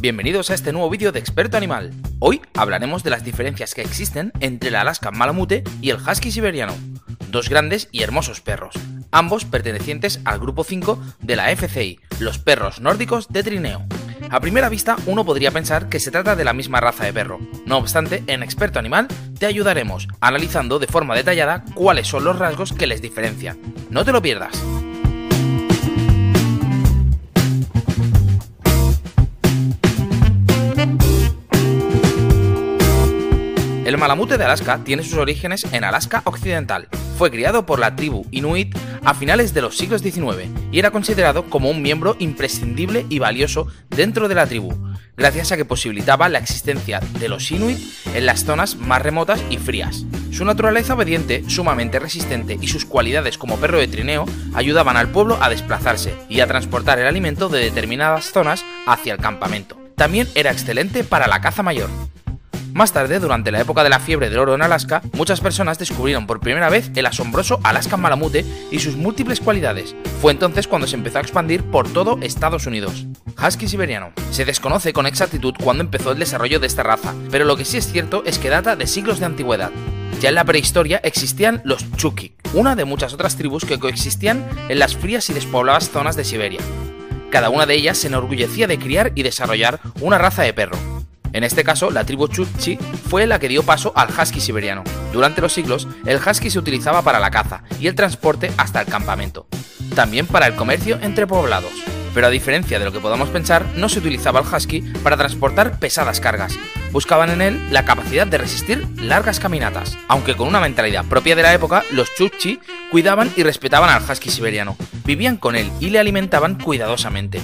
Bienvenidos a este nuevo vídeo de Experto Animal. Hoy hablaremos de las diferencias que existen entre el Alaskan Malamute y el Husky siberiano, dos grandes y hermosos perros, ambos pertenecientes al grupo 5 de la FCI, los perros nórdicos de trineo. A primera vista uno podría pensar que se trata de la misma raza de perro, no obstante en Experto Animal te ayudaremos analizando de forma detallada cuáles son los rasgos que les diferencian. No te lo pierdas. Malamute de Alaska tiene sus orígenes en Alaska Occidental. Fue criado por la tribu Inuit a finales de los siglos XIX y era considerado como un miembro imprescindible y valioso dentro de la tribu, gracias a que posibilitaba la existencia de los Inuit en las zonas más remotas y frías. Su naturaleza obediente, sumamente resistente y sus cualidades como perro de trineo ayudaban al pueblo a desplazarse y a transportar el alimento de determinadas zonas hacia el campamento. También era excelente para la caza mayor. Más tarde, durante la época de la fiebre del oro en Alaska, muchas personas descubrieron por primera vez el asombroso Alaskan Malamute y sus múltiples cualidades. Fue entonces cuando se empezó a expandir por todo Estados Unidos. Husky siberiano. Se desconoce con exactitud cuándo empezó el desarrollo de esta raza, pero lo que sí es cierto es que data de siglos de antigüedad. Ya en la prehistoria existían los Chukik, una de muchas otras tribus que coexistían en las frías y despobladas zonas de Siberia. Cada una de ellas se enorgullecía de criar y desarrollar una raza de perro, en este caso, la tribu Chukchi fue la que dio paso al husky siberiano. Durante los siglos, el husky se utilizaba para la caza y el transporte hasta el campamento. También para el comercio entre poblados. Pero a diferencia de lo que podamos pensar, no se utilizaba el husky para transportar pesadas cargas. Buscaban en él la capacidad de resistir largas caminatas. Aunque con una mentalidad propia de la época, los Chukchi cuidaban y respetaban al husky siberiano. Vivían con él y le alimentaban cuidadosamente.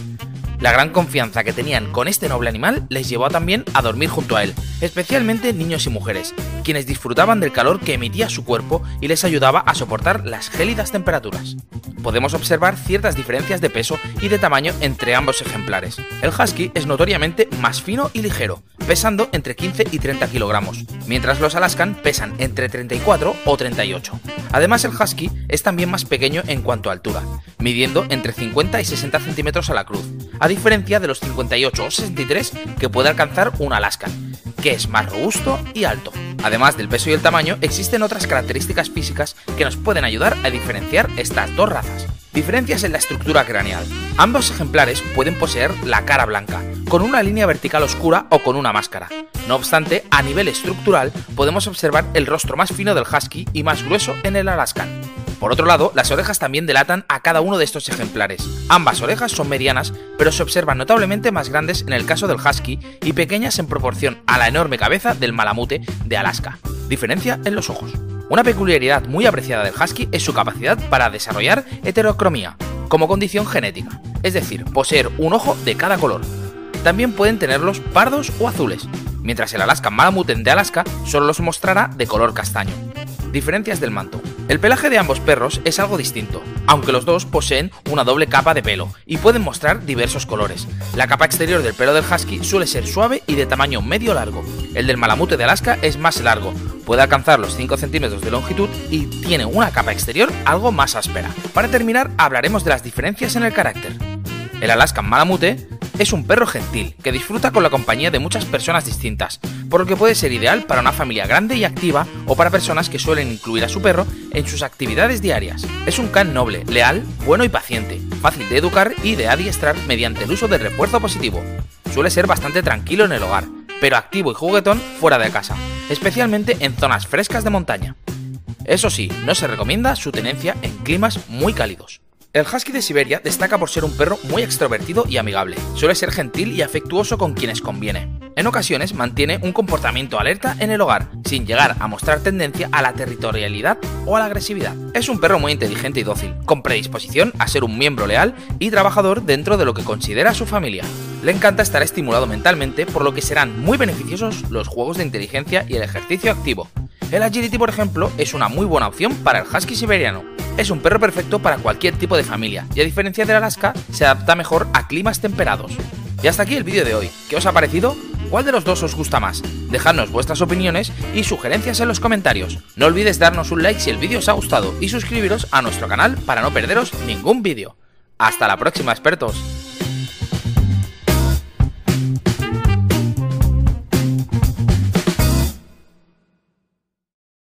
La gran confianza que tenían con este noble animal les llevó también a dormir junto a él, especialmente niños y mujeres, quienes disfrutaban del calor que emitía su cuerpo y les ayudaba a soportar las gélidas temperaturas. Podemos observar ciertas diferencias de peso y de tamaño entre ambos ejemplares. El husky es notoriamente más fino y ligero, pesando entre 15 y 30 kilogramos, mientras los Alaskan pesan entre 34 o 38. Además el husky es también más pequeño en cuanto a altura, midiendo entre 50 y 60 centímetros a la cruz, a diferencia de los 58 o 63 que puede alcanzar un Alaskan, que es más robusto y alto. Además del peso y el tamaño, existen otras características físicas que nos pueden ayudar a diferenciar estas dos razas. Diferencias en la estructura craneal. Ambos ejemplares pueden poseer la cara blanca, con una línea vertical oscura o con una máscara. No obstante, a nivel estructural podemos observar el rostro más fino del husky y más grueso en el Alaskan. Por otro lado, las orejas también delatan a cada uno de estos ejemplares. Ambas orejas son medianas, pero se observan notablemente más grandes en el caso del husky y pequeñas en proporción a la enorme cabeza del malamute de Alaska. Diferencia en los ojos. Una peculiaridad muy apreciada del husky es su capacidad para desarrollar heterocromía, como condición genética, es decir, poseer un ojo de cada color. También pueden tenerlos pardos o azules, mientras el Alaskan Malamute de Alaska solo los mostrará de color castaño. Diferencias del manto. El pelaje de ambos perros es algo distinto, aunque los dos poseen una doble capa de pelo y pueden mostrar diversos colores. La capa exterior del pelo del husky suele ser suave y de tamaño medio largo. El del malamute de Alaska es más largo, puede alcanzar los 5 centímetros de longitud y tiene una capa exterior algo más áspera. Para terminar, hablaremos de las diferencias en el carácter. El Alaskan Malamute es un perro gentil que disfruta con la compañía de muchas personas distintas, por lo que puede ser ideal para una familia grande y activa o para personas que suelen incluir a su perro en sus actividades diarias. Es un can noble, leal, bueno y paciente, fácil de educar y de adiestrar mediante el uso del refuerzo positivo. Suele ser bastante tranquilo en el hogar, pero activo y juguetón fuera de casa, especialmente en zonas frescas de montaña. Eso sí, no se recomienda su tenencia en climas muy cálidos. El husky de Siberia destaca por ser un perro muy extrovertido y amigable. Suele ser gentil y afectuoso con quienes conviene. En ocasiones mantiene un comportamiento alerta en el hogar, sin llegar a mostrar tendencia a la territorialidad o a la agresividad. Es un perro muy inteligente y dócil, con predisposición a ser un miembro leal y trabajador dentro de lo que considera su familia. Le encanta estar estimulado mentalmente, por lo que serán muy beneficiosos los juegos de inteligencia y el ejercicio activo. El agility, por ejemplo, es una muy buena opción para el husky siberiano. Es un perro perfecto para cualquier tipo de familia y a diferencia del Alaska, se adapta mejor a climas temperados. Y hasta aquí el vídeo de hoy. ¿Qué os ha parecido? ¿Cuál de los dos os gusta más? Dejadnos vuestras opiniones y sugerencias en los comentarios. No olvides darnos un like si el vídeo os ha gustado y suscribiros a nuestro canal para no perderos ningún vídeo. Hasta la próxima, expertos.